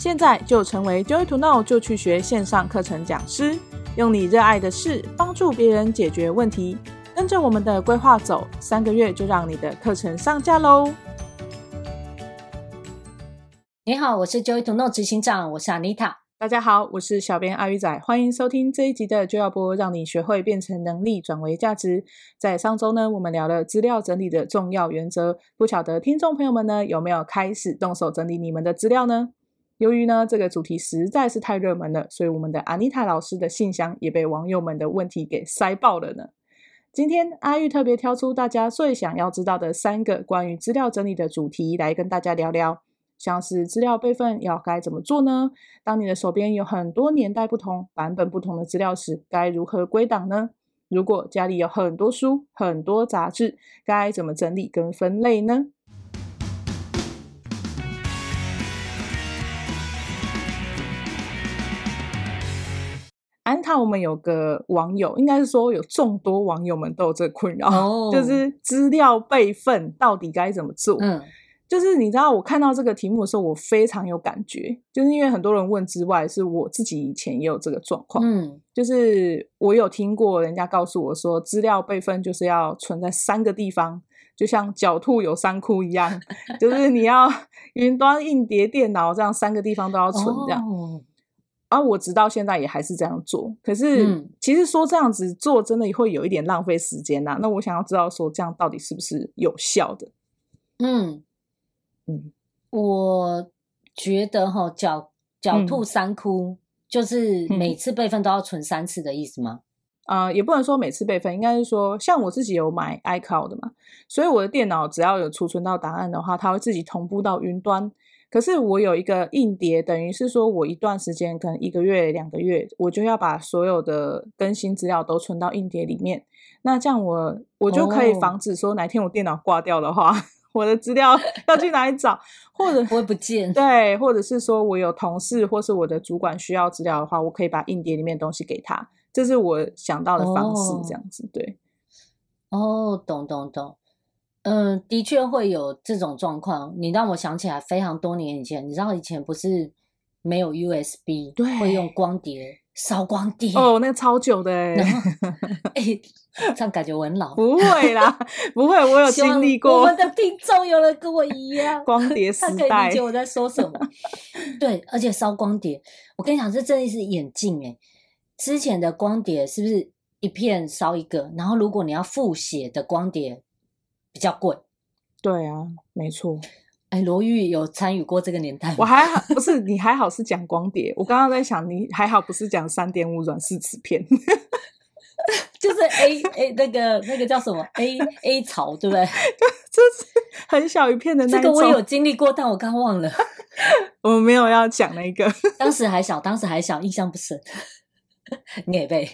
现在就成为 Joy to Know 就去学线上课程讲师，用你热爱的事帮助别人解决问题。跟着我们的规划走，三个月就让你的课程上架喽！你好，我是 Joy to Know 执行长，我是 Anita。大家好，我是小编阿鱼仔，欢迎收听这一集的 Joy 要播，让你学会变成能力转为价值。在上周呢，我们聊了资料整理的重要原则，不晓得听众朋友们呢有没有开始动手整理你们的资料呢？由于呢这个主题实在是太热门了，所以我们的 Anita 老师的信箱也被网友们的问题给塞爆了呢。今天阿玉特别挑出大家最想要知道的三个关于资料整理的主题来跟大家聊聊，像是资料备份要该怎么做呢？当你的手边有很多年代不同、版本不同的资料时，该如何归档呢？如果家里有很多书、很多杂志，该怎么整理跟分类呢？安踏，我们有个网友，应该是说有众多网友们都有这个困扰，oh. 就是资料备份到底该怎么做？嗯，就是你知道，我看到这个题目的时候，我非常有感觉，就是因为很多人问之外，是我自己以前也有这个状况。嗯，就是我有听过人家告诉我说，资料备份就是要存在三个地方，就像狡兔有三窟一样，就是你要 云端、硬碟、电脑这样三个地方都要存这样。Oh. 啊，我直到现在也还是这样做。可是，嗯、其实说这样子做真的会有一点浪费时间呐、啊。那我想要知道，说这样到底是不是有效的？嗯嗯，我觉得哈，狡狡兔三窟，就是每次备份都要存三次的意思吗？啊、也不能说每次备份，应该是说，像我自己有买 iCloud 的嘛，所以我的电脑只要有储存到答案的话，它会自己同步到云端。可是我有一个硬碟，等于是说我一段时间，可能一个月、两个月，我就要把所有的更新资料都存到硬碟里面。那这样我我就可以防止说哪天我电脑挂掉的话，哦、我的资料 要去哪里找，或者不会不见。对，或者是说我有同事或是我的主管需要资料的话，我可以把硬碟里面的东西给他。这是我想到的方式，这样子、哦、对。哦，懂懂懂。嗯，的确会有这种状况。你让我想起来非常多年以前，你知道以前不是没有 USB，对，会用光碟烧光碟哦，那个超久的哎，哎，这样感觉我很老。不会啦，不会，我有 经历过。我们的听众有人跟我一样，光碟时代，他可以理解我在说什么。对，而且烧光碟，我跟你讲，这真的是眼镜哎。之前的光碟是不是一片烧一个？然后如果你要复写的光碟。比较贵，对啊，没错。哎，罗玉有参与过这个年代吗？我还好，不是你还好是讲光碟。我刚刚在想，你还好不是讲三点五软式磁片，就是 A A 那个那个叫什么 A A 槽，对不对？就是很小一片的那个。这个我有经历过，但我刚忘了。我没有要讲那个，当时还小，当时还小，印象不深。你也背？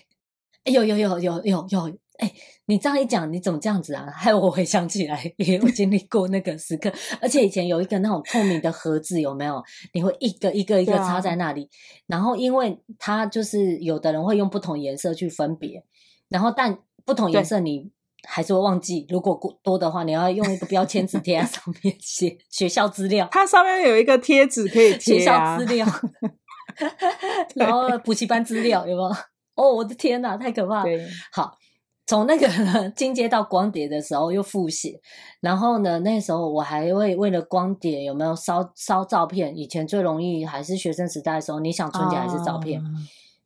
哎，有有有有有有。哎，你这样一讲，你怎么这样子啊？害我回想起来，也有经历过那个时刻。而且以前有一个那种透明的盒子，有没有？你会一个一个一个插在那里，啊、然后因为它就是有的人会用不同颜色去分别，然后但不同颜色你还是会忘记。如果过多的话，你要用一个标签纸贴在上面，写学校资料。它上面有一个贴纸可以贴、啊、学校资料 然后补习班资料有没有？哦，我的天哪，太可怕！了，好。从那个，进阶到光碟的时候又复写，然后呢，那时候我还会为了光碟有没有烧烧照片？以前最容易还是学生时代的时候，你想存起来还是照片，啊、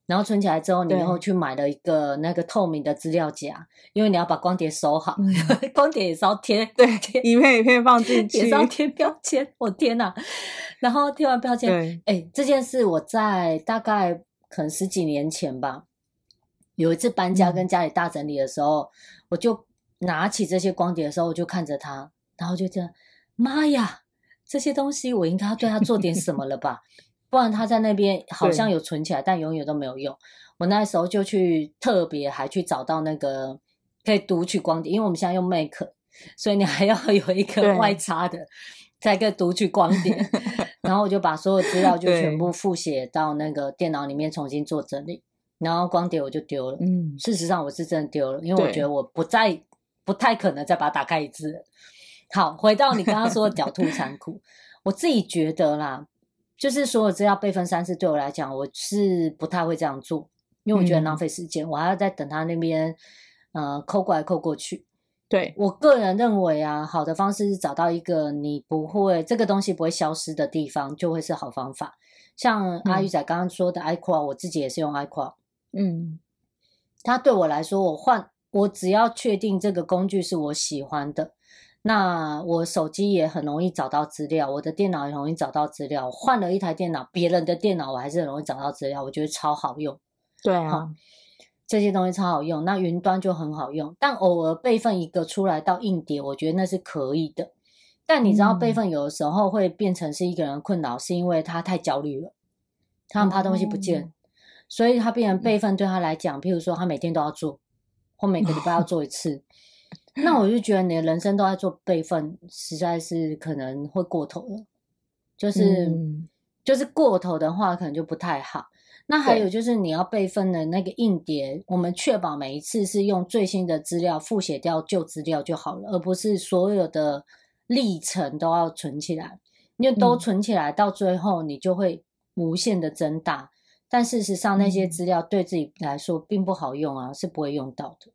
然后存起来之后，你又去买了一个那个透明的资料夹，因为你要把光碟收好，嗯、光碟也是要贴，对，一片一片放进去，也是要贴标签。我天哪！然后贴完标签，哎，这件事我在大概可能十几年前吧。有一次搬家跟家里大整理的时候，嗯、我就拿起这些光碟的时候，我就看着它，然后就这样，妈呀，这些东西我应该要对它做点什么了吧？不然它在那边好像有存起来，但永远都没有用。我那时候就去特别还去找到那个可以读取光碟，因为我们现在用 Mac，所以你还要有一个外插的，才可以读取光碟。然后我就把所有资料就全部复写到那个电脑里面重新做整理。然后光碟我就丢了，嗯，事实上我是真的丢了，因为我觉得我不再不太可能再把它打开一次。好，回到你刚刚说的狡兔三窟，我自己觉得啦，就是所有资料备份三次，对我来讲，我是不太会这样做，因为我觉得浪费时间，嗯、我还要再等他那边呃扣过来扣过去。对，我个人认为啊，好的方式是找到一个你不会这个东西不会消失的地方，就会是好方法。像阿玉仔刚刚说的 iCloud，我自己也是用 iCloud。嗯，它对我来说，我换我只要确定这个工具是我喜欢的。那我手机也很容易找到资料，我的电脑也容易找到资料。换了一台电脑，别人的电脑我还是很容易找到资料，我觉得超好用。对啊，这些东西超好用。那云端就很好用，但偶尔备份一个出来到硬碟，我觉得那是可以的。但你知道备份有的时候会变成是一个人的困扰，是因为他太焦虑了，他很怕东西不见，嗯、所以他变成备份对他来讲，譬如说他每天都要做，或每个礼拜要 做一次。那我就觉得你的人生都在做备份，实在是可能会过头了。就是、嗯、就是过头的话，可能就不太好。那还有就是你要备份的那个硬碟，我们确保每一次是用最新的资料复写掉旧资料就好了，而不是所有的历程都要存起来。因为都存起来，到最后你就会无限的增大。但事实上，那些资料对自己来说并不好用啊，是不会用到的。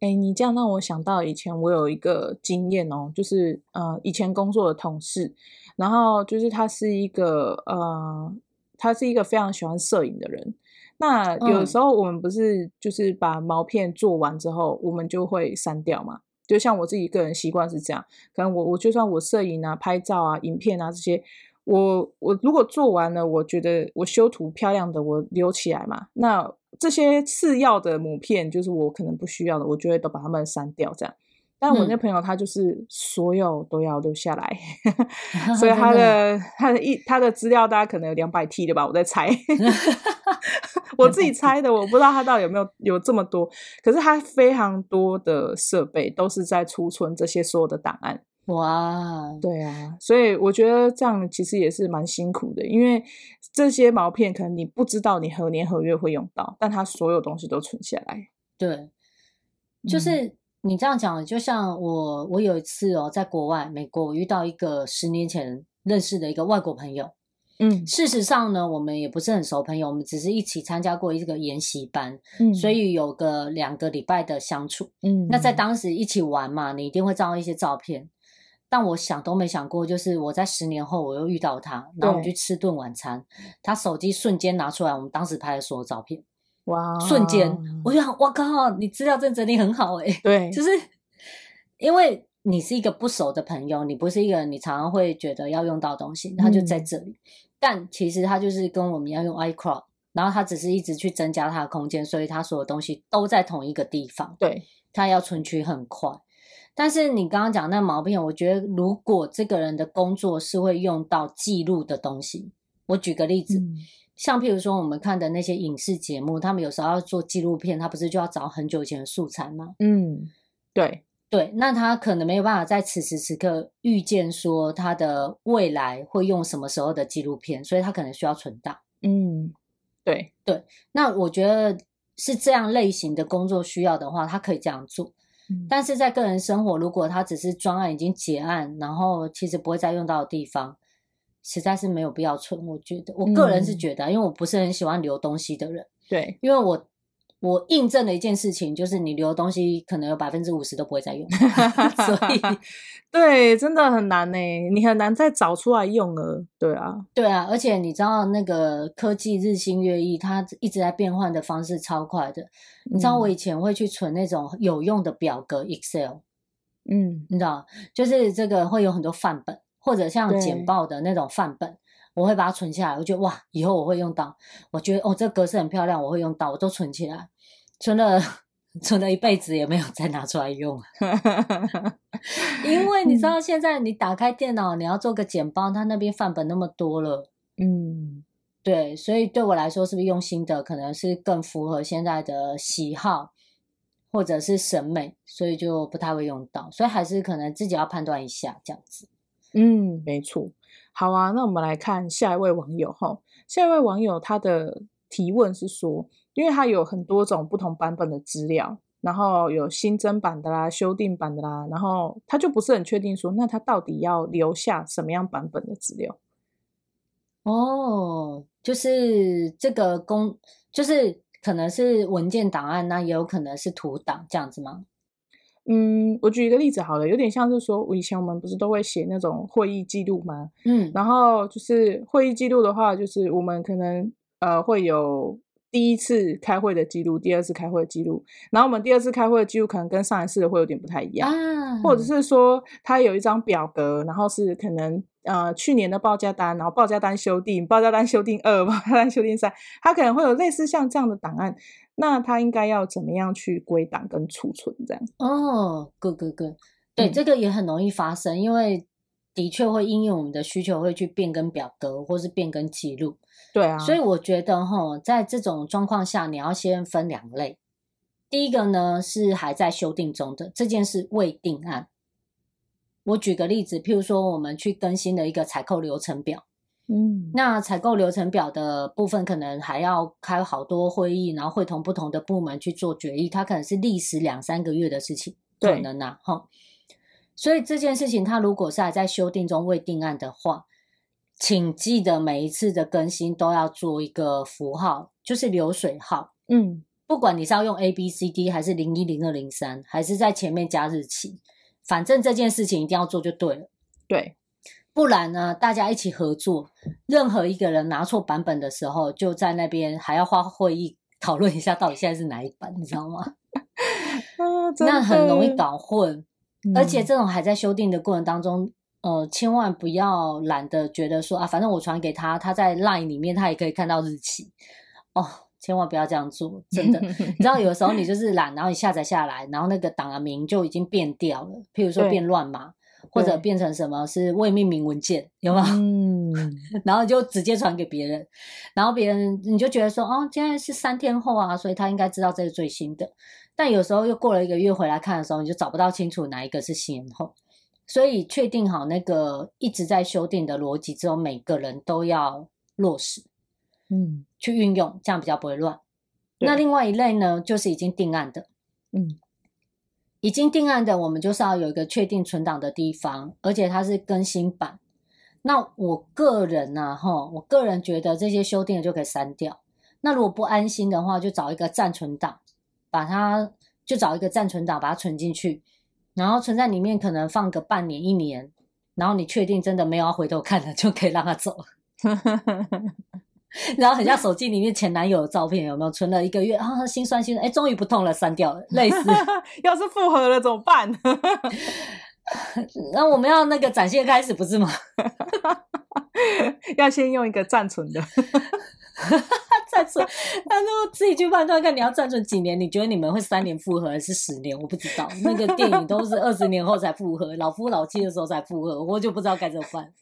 哎，你这样让我想到以前我有一个经验哦，就是呃，以前工作的同事，然后就是他是一个呃，他是一个非常喜欢摄影的人。那有时候我们不是就是把毛片做完之后，我们就会删掉嘛？就像我自己个人习惯是这样，可能我我就算我摄影啊、拍照啊、影片啊这些，我我如果做完了，我觉得我修图漂亮的，我留起来嘛。那这些次要的母片，就是我可能不需要的，我就会都把它们删掉。这样，但我那朋友他就是所有都要留下来，嗯、所以他的他的一他的资料大概可能有两百 T 的吧，我在猜，我自己猜的，我不知道他到底有没有有这么多。可是他非常多的设备都是在储存这些所有的档案。哇，对啊，所以我觉得这样其实也是蛮辛苦的，因为这些毛片可能你不知道你何年何月会用到，但它所有东西都存下来。对，就是你这样讲，就像我，我有一次哦，在国外美国，我遇到一个十年前认识的一个外国朋友。嗯，事实上呢，我们也不是很熟朋友，我们只是一起参加过一个研习班，嗯，所以有个两个礼拜的相处。嗯，那在当时一起玩嘛，你一定会照一些照片。但我想都没想过，就是我在十年后我又遇到他，然后我们去吃顿晚餐，他手机瞬间拿出来，我们当时拍的所有照片，哇，瞬间，我就想，哇靠，你资料真整理很好哎、欸，对，就是因为你是一个不熟的朋友，你不是一个你常常会觉得要用到的东西，他就在这里，嗯、但其实他就是跟我们要用 iCloud，然后他只是一直去增加他的空间，所以他所有东西都在同一个地方，对，他要存取很快。但是你刚刚讲那毛病，我觉得如果这个人的工作是会用到记录的东西，我举个例子，嗯、像譬如说我们看的那些影视节目，他们有时候要做纪录片，他不是就要找很久以前的素材吗？嗯，对对，那他可能没有办法在此时此刻预见说他的未来会用什么时候的纪录片，所以他可能需要存档。嗯，对对，那我觉得是这样类型的工作需要的话，他可以这样做。但是在个人生活，如果他只是专案已经结案，然后其实不会再用到的地方，实在是没有必要存。我觉得，我个人是觉得，嗯、因为我不是很喜欢留东西的人。对，因为我。我印证了一件事情，就是你留的东西可能有百分之五十都不会再用，所以 对，真的很难呢，你很难再找出来用了。对啊，对啊，而且你知道那个科技日新月异，它一直在变换的方式超快的。你知道我以前会去存那种有用的表格 Excel，嗯，你知道，就是这个会有很多范本，或者像简报的那种范本。我会把它存下来，我觉得哇，以后我会用到。我觉得哦，这个格式很漂亮，我会用到，我都存起来，存了存了一辈子也没有再拿出来用。因为你知道，现在你打开电脑，你要做个简报，它那边范本那么多了，嗯，对，所以对我来说，是不是用心的可能是更符合现在的喜好或者是审美，所以就不太会用到，所以还是可能自己要判断一下这样子。嗯，没错。好啊，那我们来看下一位网友哈。下一位网友他的提问是说，因为他有很多种不同版本的资料，然后有新增版的啦、修订版的啦，然后他就不是很确定说，那他到底要留下什么样版本的资料？哦就是这个公，就是可能是文件档案，那也有可能是图档这样子吗？嗯，我举一个例子好了，有点像是说，我以前我们不是都会写那种会议记录吗？嗯，然后就是会议记录的话，就是我们可能呃会有。第一次开会的记录，第二次开会的记录，然后我们第二次开会的记录可能跟上一次的会有点不太一样，啊、或者是说他有一张表格，然后是可能呃去年的报价单，然后报价单修订，报价单修订二，报价单修订三，它可能会有类似像这样的档案，那它应该要怎么样去归档跟储存这样？哦，good good good，对，嗯、这个也很容易发生，因为的确会因应我们的需求会去变更表格或是变更记录。对啊，所以我觉得哈，在这种状况下，你要先分两类。第一个呢是还在修订中的这件事未定案。我举个例子，譬如说我们去更新了一个采购流程表，嗯，那采购流程表的部分可能还要开好多会议，然后会同不同的部门去做决议，它可能是历时两三个月的事情，可能呐，哈。所以这件事情它如果是还在修订中未定案的话。请记得每一次的更新都要做一个符号，就是流水号。嗯，不管你是要用 A B C D 还是零一零二零三，还是在前面加日期，反正这件事情一定要做就对了。对，不然呢，大家一起合作，任何一个人拿错版本的时候，就在那边还要花会议讨论一下到底现在是哪一版，你知道吗？啊，那很容易搞混，嗯，而且这种还在修订的过程当中。呃，千万不要懒得觉得说啊，反正我传给他，他在 Line 里面他也可以看到日期哦。千万不要这样做，真的。你知道，有的时候你就是懒，然后你下载下来，然后那个档案名就已经变掉了，譬如说变乱码，或者变成什么是未命名文件，有吗？嗯，然后就直接传给别人，然后别人你就觉得说，哦，现在是三天后啊，所以他应该知道这是最新的。但有时候又过了一个月回来看的时候，你就找不到清楚哪一个是先后。所以确定好那个一直在修订的逻辑之后，每个人都要落实，嗯，去运用，这样比较不会乱。那另外一类呢，就是已经定案的，嗯，已经定案的，我们就是要有一个确定存档的地方，而且它是更新版。那我个人呢，哈，我个人觉得这些修订的就可以删掉。那如果不安心的话，就找一个暂存档，把它就找一个暂存档，把它存进去。然后存在里面，可能放个半年一年，然后你确定真的没有要回头看了，就可以让他走。然后很像手机里面前男友的照片，有没有存了一个月啊？心酸心酸，哎，终于不痛了，删掉了。类似，要是复合了怎么办？那我们要那个展现开始不是吗？要先用一个暂存的。暂存，那就自己去判断看你要暂存几年？你觉得你们会三年复合还是十年？我不知道，那个电影都是二十年后才复合，老夫老妻的时候才复合，我就不知道该怎么办。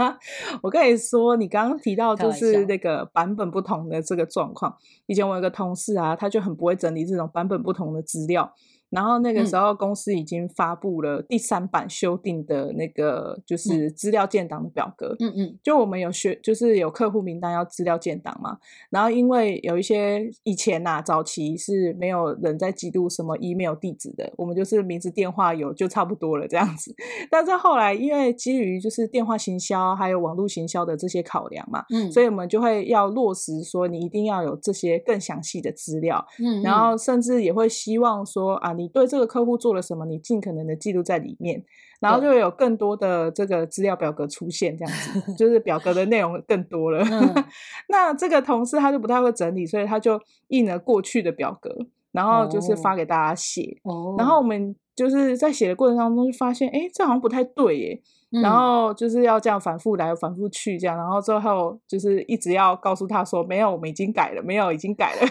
我跟你说，你刚刚提到就是那个版本不同的这个状况。以前我有个同事啊，他就很不会整理这种版本不同的资料。然后那个时候，公司已经发布了第三版修订的那个就是资料建档的表格。嗯嗯，就我们有学，就是有客户名单要资料建档嘛。然后因为有一些以前呐、啊，早期是没有人在记录什么 email 地址的，我们就是名字电话有就差不多了这样子。但是后来因为基于就是电话行销还有网络行销的这些考量嘛，嗯，所以我们就会要落实说你一定要有这些更详细的资料。嗯，嗯，然后甚至也会希望说啊。你对这个客户做了什么？你尽可能的记录在里面，然后就会有更多的这个资料表格出现，这样子 就是表格的内容更多了。嗯、那这个同事他就不太会整理，所以他就印了过去的表格，然后就是发给大家写。哦、然后我们就是在写的过程当中就发现，哎，这好像不太对耶。嗯、然后就是要这样反复来，反复去这样，然后最后就是一直要告诉他说，没有，我们已经改了，没有，已经改了。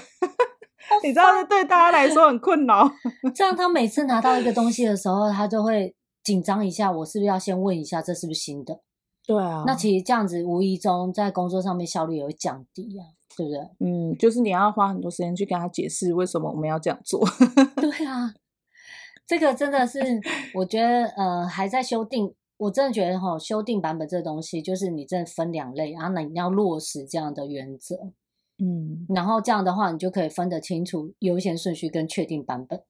你知道，这对大家来说很困扰。这样，他每次拿到一个东西的时候，他就会紧张一下。我是不是要先问一下，这是不是新的？对啊。那其实这样子，无意中在工作上面效率也会降低啊，对不对？嗯，就是你要花很多时间去跟他解释为什么我们要这样做。对啊，这个真的是，我觉得呃，还在修订。我真的觉得哈，修订版本这东西，就是你真的分两类，然后你要落实这样的原则。嗯，然后这样的话，你就可以分得清楚优先顺序跟确定版本。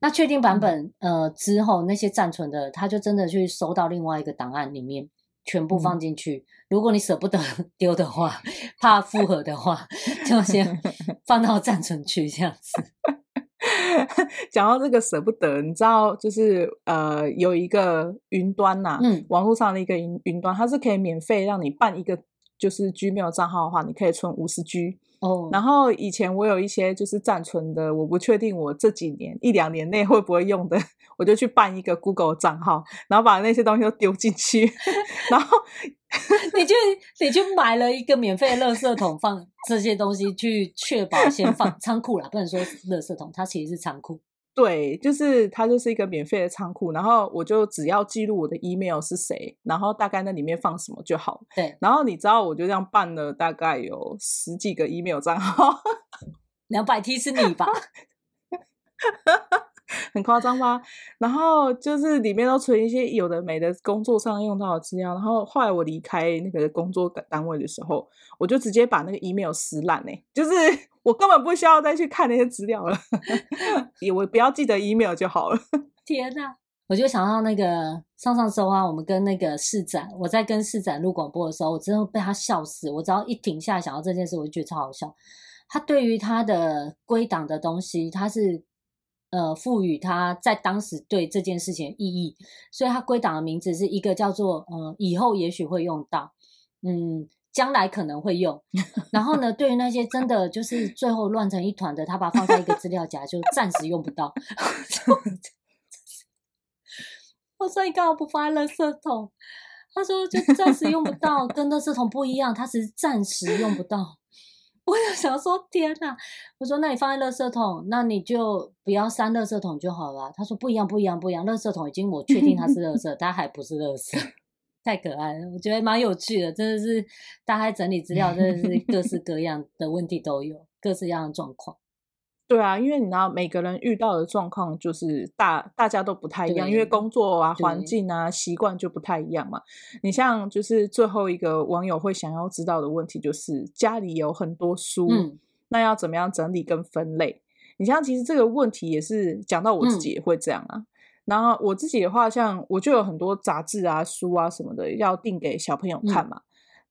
那确定版本，呃，之后那些暂存的，他就真的去收到另外一个档案里面，全部放进去。嗯、如果你舍不得 丢的话，怕复合的话，就先 放到暂存区这样子。讲到这个舍不得，你知道，就是呃，有一个云端呐、啊，嗯，网络上的一个云云端，它是可以免费让你办一个就是 Gmail 账号的话，你可以存五十 G。哦，然后以前我有一些就是暂存的，我不确定我这几年一两年内会不会用的，我就去办一个 Google 账号，然后把那些东西都丢进去，然后 你就你就买了一个免费的垃圾桶，放这些东西去确保先放仓库啦，不能说垃圾桶，它其实是仓库。对，就是它就是一个免费的仓库，然后我就只要记录我的 email 是谁，然后大概那里面放什么就好。对，然后你知道我就这样办了大概有十几个 email 账号，两百 T 是你吧？很夸张吗？然后就是里面都存一些有的没的工作上用到的资料。然后后来我离开那个工作单位的时候，我就直接把那个 email 撕烂呢、欸，就是我根本不需要再去看那些资料了，我不要记得 email 就好了。天哪！我就想到那个上上周啊，我们跟那个市长，我在跟市长录广播的时候，我真的被他笑死。我只要一停下来想到这件事，我就觉得超好笑。他对于他的归档的东西，他是。呃，赋予他在当时对这件事情意义，所以他归档的名字是一个叫做呃，以后也许会用到，嗯，将来可能会用。然后呢，对于那些真的就是最后乱成一团的，他把它放在一个资料夹，就暂时用不到。我说你干嘛不放在垃圾桶？他说就暂时用不到，跟垃圾桶不一样，它只是暂时用不到。我就想说，天哪！我说，那你放在垃圾桶，那你就不要删垃圾桶就好了。他说不一样，不一样，不一样。垃圾桶已经我确定它是垃圾，它还不是垃圾，太可爱了。我觉得蛮有趣的，真的是大家整理资料，真的是各式各样的问题都有，各式各样的状况。对啊，因为你知道每个人遇到的状况就是大大家都不太一样，因为工作啊、环境啊、习惯就不太一样嘛。你像就是最后一个网友会想要知道的问题，就是家里有很多书，嗯、那要怎么样整理跟分类？你像其实这个问题也是讲到我自己也会这样啊。嗯、然后我自己的话，像我就有很多杂志啊、书啊什么的要订给小朋友看嘛。嗯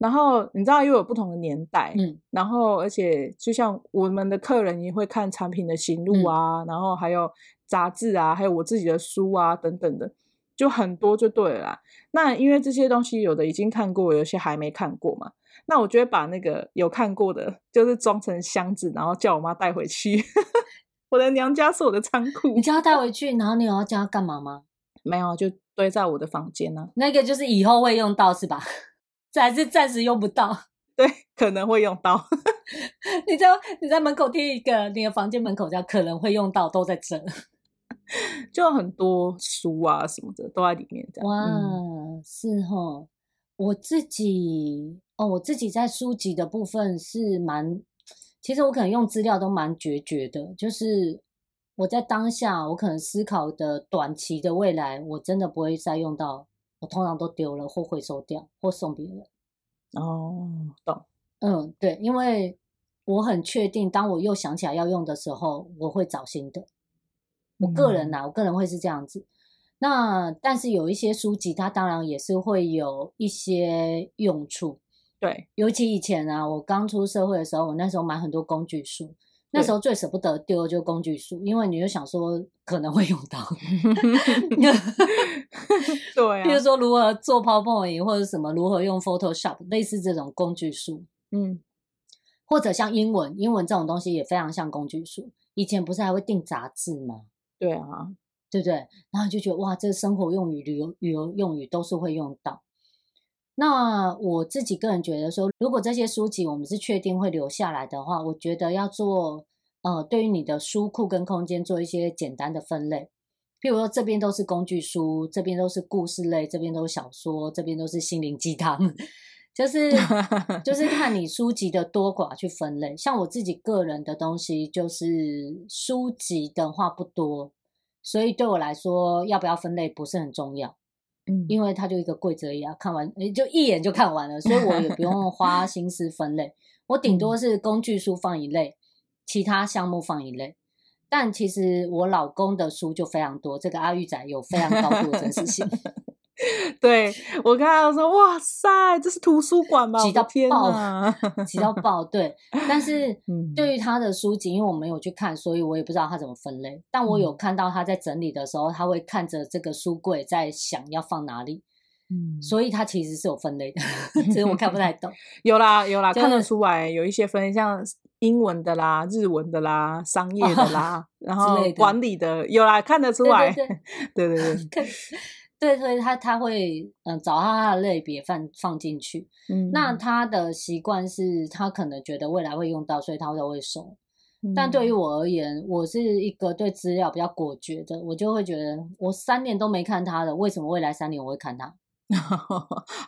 然后你知道又有不同的年代，嗯，然后而且就像我们的客人也会看产品的行路啊，嗯、然后还有杂志啊，还有我自己的书啊等等的，就很多就对了啦。那因为这些东西有的已经看过，有些还没看过嘛，那我就会把那个有看过的，就是装成箱子，然后叫我妈带回去。我的娘家是我的仓库，你叫她带回 去，然后你有要叫他干嘛吗？没有，就堆在我的房间呢、啊。那个就是以后会用到是吧？这 还是暂时用不到，对，可能会用到。你在你在门口贴一个，你的房间门口叫可能会用到，都在这，就很多书啊什么的都在里面。哇，嗯、是哦，我自己哦，我自己在书籍的部分是蛮，其实我可能用资料都蛮决绝的，就是我在当下，我可能思考的短期的未来，我真的不会再用到。我通常都丢了或回收掉或送别人。哦，懂。嗯，对，因为我很确定，当我又想起来要用的时候，我会找新的。我个人呐、啊，嗯、我个人会是这样子。那但是有一些书籍，它当然也是会有一些用处。对，尤其以前啊，我刚出社会的时候，我那时候买很多工具书。那时候最舍不得丢的就是工具书，因为你就想说可能会用到 对啊，比如说如何做 PowerPoint 或者什么，如何用 Photoshop，类似这种工具书，嗯，或者像英文，英文这种东西也非常像工具书。以前不是还会订杂志吗？对啊，对不对？然后就觉得哇，这个生活用语、旅游旅游用语都是会用到。那我自己个人觉得说，如果这些书籍我们是确定会留下来的话，我觉得要做呃，对于你的书库跟空间做一些简单的分类。譬如说，这边都是工具书，这边都是故事类，这边都是小说，这边都是心灵鸡汤，就是就 是看你书籍的多寡去分类。像我自己个人的东西，就是书籍的话不多，所以对我来说，要不要分类不是很重要。嗯，因为它就一个柜子而已啊，看完诶就一眼就看完了，所以我也不 用花心思分类。我顶多是工具书放一类，其他项目放一类。但其实我老公的书就非常多，这个阿玉仔有非常高度的真实性。对，我看到说，哇塞，这是图书馆吗？挤到爆，挤到爆。对，但是 对于他的书籍，因为我没有去看，所以我也不知道他怎么分类。但我有看到他在整理的时候，他会看着这个书柜，在想要放哪里。嗯，所以他其实是有分类的，只是我看不太懂。有啦，有啦，看得出来有一些分类，像英文的啦、日文的啦、商业的啦，然后管理的有啦，看得出来。对对对，对对。对，所以他他会嗯找到他的类别放放进去。嗯，那他的习惯是他可能觉得未来会用到，所以他都会收。嗯，但对于我而言，我是一个对资料比较果决的，我就会觉得我三年都没看他的，为什么未来三年我会看他？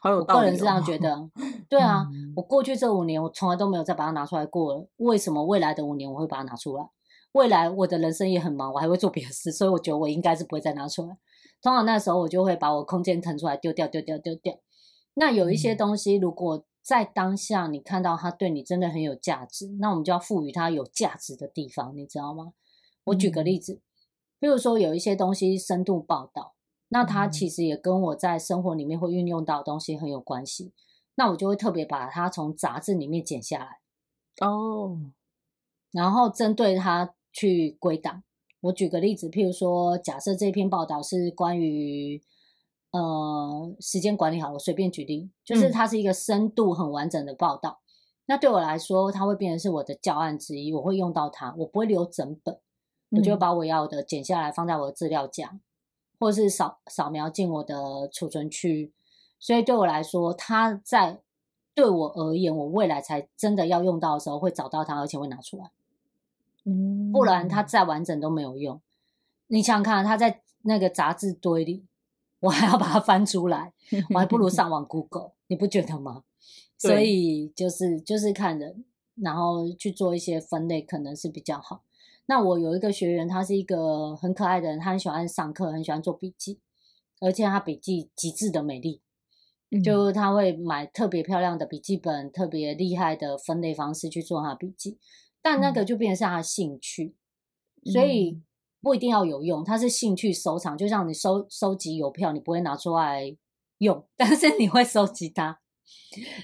好有道理哦。我个人是这样觉得。对啊，嗯，我过去这五年我从来都没有再把它拿出来过了，为什么未来的五年我会把它拿出来？未来我的人生也很忙，我还会做别的事，所以我觉得我应该是不会再拿出来。通常那时候我就会把我空间腾出来丢掉，丢掉，丢掉。那有一些东西，如果在当下你看到它对你真的很有价值，那我们就要赋予它有价值的地方，你知道吗？我举个例子，比如说有一些东西深度报道，那它其实也跟我在生活里面会运用到的东西很有关系，那我就会特别把它从杂志里面剪下来，哦，然后针对它去归档。我举个例子，譬如说，假设这篇报道是关于呃时间管理，好，我随便举例，就是它是一个深度很完整的报道。嗯、那对我来说，它会变成是我的教案之一，我会用到它，我不会留整本，我就把我要的剪下来放在我的资料夹，或者是扫扫描进我的储存区。所以对我来说，它在对我而言，我未来才真的要用到的时候，会找到它，而且会拿出来。不然它再完整都没有用。你想想看，它在那个杂志堆里，我还要把它翻出来，我还不如上网 Google，你不觉得吗？所以就是就是看人，然后去做一些分类，可能是比较好。那我有一个学员，他是一个很可爱的人，他很喜欢上课，很喜欢做笔记，而且他笔记极致的美丽，就他会买特别漂亮的笔记本，特别厉害的分类方式去做他的笔记。但那个就变成是他的兴趣，嗯、所以不一定要有用。他是兴趣收藏，就像你收收集邮票，你不会拿出来用，但是你会收集它。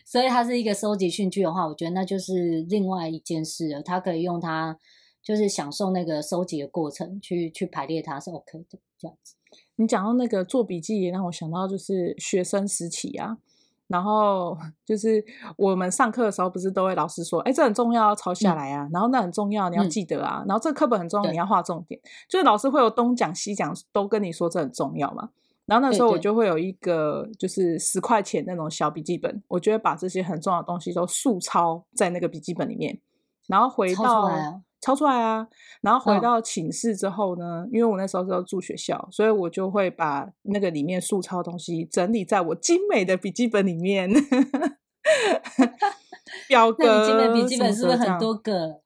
所以它是一个收集兴趣的话，我觉得那就是另外一件事了。他可以用它，就是享受那个收集的过程，去去排列它是 OK 的这样子。你讲到那个做笔记，也让我想到就是学生时期啊。然后就是我们上课的时候，不是都会老师说，哎，这很重要，要抄下来啊。嗯、然后那很重要，你要记得啊。嗯、然后这个课本很重要，你要画重点。就是老师会有东讲西讲，都跟你说这很重要嘛。然后那时候我就会有一个，就是十块钱那种小笔记本，我就会把这些很重要的东西都速抄在那个笔记本里面，然后回到。抄出来啊！然后回到寝室之后呢，哦、因为我那时候是要住学校，所以我就会把那个里面速抄的东西整理在我精美的笔记本里面。表 格，笔记本是不是很多个？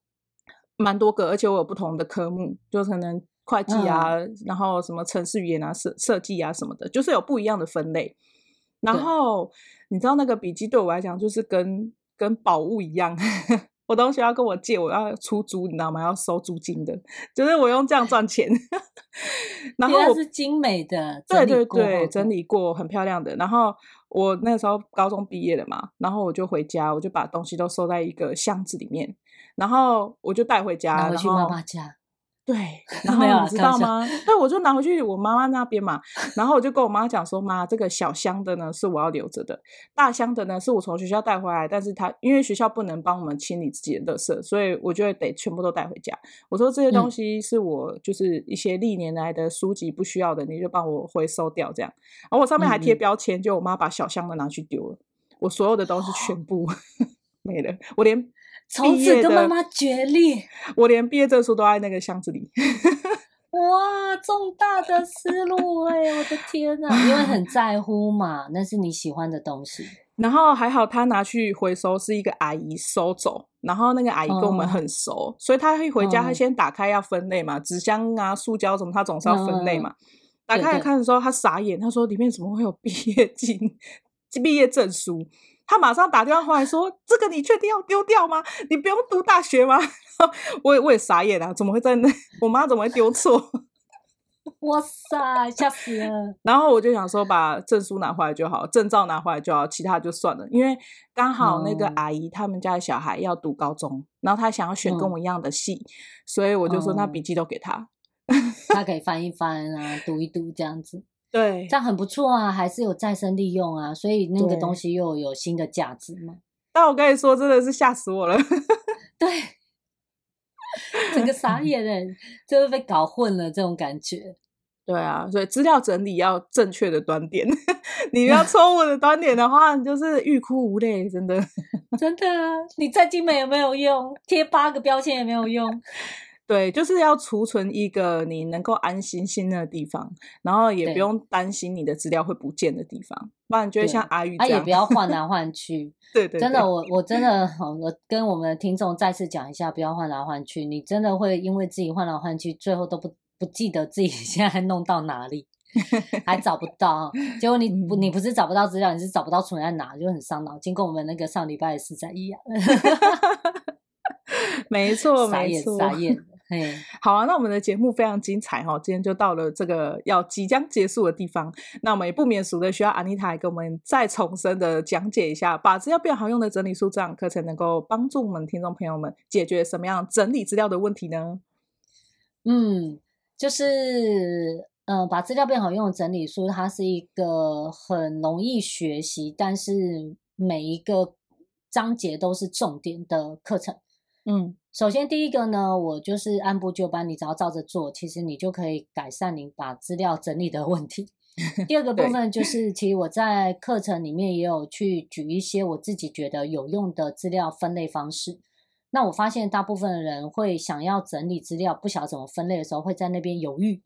蛮多个，而且我有不同的科目，就可能会计啊，嗯、然后什么城市语言啊、设设计啊什么的，就是有不一样的分类。然后你知道那个笔记对我来讲，就是跟跟宝物一样。我东西要跟我借，我要出租，你知道吗？要收租金的，就是我用这样赚钱。然后它是精美的，对对对，整理过很漂亮的。然后我那时候高中毕业了嘛，然后我就回家，我就把东西都收在一个箱子里面，然后我就带回家，然后去妈妈家。对，然后你知道吗？对，我就拿回去我妈妈那边嘛。然后我就跟我妈讲说：“妈，这个小箱的呢是我要留着的，大箱的呢是我从学校带回来，但是他因为学校不能帮我们清理自己的垃圾，所以我就得全部都带回家。我说这些东西是我就是一些历年来的书籍不需要的，你就帮我回收掉这样。然后我上面还贴标签，就我妈把小箱的拿去丢了，我所有的东西全部 没了，我连。”从此跟妈妈决裂。我连毕业证书都在那个箱子里。哇，重大的思路哎！我的天哪，因为很在乎嘛，那是你喜欢的东西。然后还好，他拿去回收是一个阿姨收走。然后那个阿姨跟我们很熟，哦、所以他一回家，他先打开要分类嘛，纸、哦、箱啊、塑胶什么，他总是要分类嘛。嗯、打开来看的时候，他傻眼，他说里面怎么会有毕业 金、毕业证书？他马上打电话回来说：“这个你确定要丢掉吗？你不用读大学吗？” 我也我也傻眼了，怎么会在那？我妈怎么会丢错？哇塞，吓死了！然后我就想说，把证书拿回来就好，证照拿回来就好，其他就算了。因为刚好那个阿姨他们家的小孩要读高中，然后他想要选跟我一样的系，嗯、所以我就说那笔记都给他，他可以翻一翻啊，读一读这样子。对，这样很不错啊，还是有再生利用啊，所以那个东西又有新的价值嘛。但我跟你说，真的是吓死我了。对。整个傻眼哎，就是被搞混了这种感觉。对啊，所以资料整理要正确的端点，你要错误的端点的话，你就是欲哭无泪，真的，真的，你再精美也没有用，贴八个标签也没有用。对，就是要储存一个你能够安心信任的地方，然后也不用担心你的资料会不见的地方，不然就会像阿玉这样，啊、也不要换来 换去。对，对对，真的，我我真的，我跟我们的听众再次讲一下，不要换来换去，你真的会因为自己换来换去，最后都不不记得自己 现在弄到哪里，还找不到，结果你不你不是找不到资料，你是找不到存在哪，就很伤脑筋，跟我们那个上礼拜的事在一样。没错，没错，傻眼。好啊，那我们的节目非常精彩哈，今天就到了这个要即将结束的地方，那我们也不免俗的需要安妮塔来给我们再重申的讲解一下，把资料变好用的整理术这样课程能够帮助我们听众朋友们解决什么样整理资料的问题呢？嗯，就是呃，把资料变好用的整理术，它是一个很容易学习，但是每一个章节都是重点的课程。嗯。首先，第一个呢，我就是按部就班，你只要照着做，其实你就可以改善你把资料整理的问题。第二个部分就是，其实我在课程里面也有去举一些我自己觉得有用的资料分类方式。那我发现大部分的人会想要整理资料，不晓得怎么分类的时候，会在那边犹豫，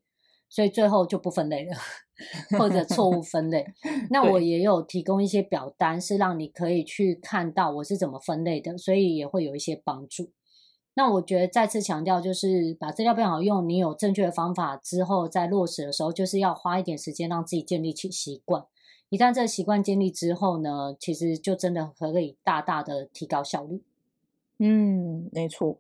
所以最后就不分类了，或者错误分类。那我也有提供一些表单，是让你可以去看到我是怎么分类的，所以也会有一些帮助。那我觉得再次强调，就是把资料变好用。你有正确的方法之后，在落实的时候，就是要花一点时间让自己建立起习惯。一旦这个习惯建立之后呢，其实就真的可以大大的提高效率。嗯，没错。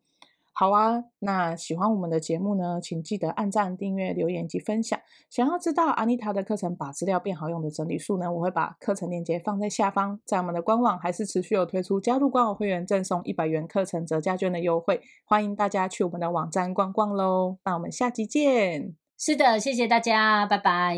好啊，那喜欢我们的节目呢，请记得按赞、订阅、留言及分享。想要知道阿妮塔的课程《把资料变好用的整理术》呢，我会把课程链接放在下方。在我们的官网还是持续有推出加入官网会员赠送一百元课程折价券的优惠，欢迎大家去我们的网站逛逛喽。那我们下集见。是的，谢谢大家，拜拜。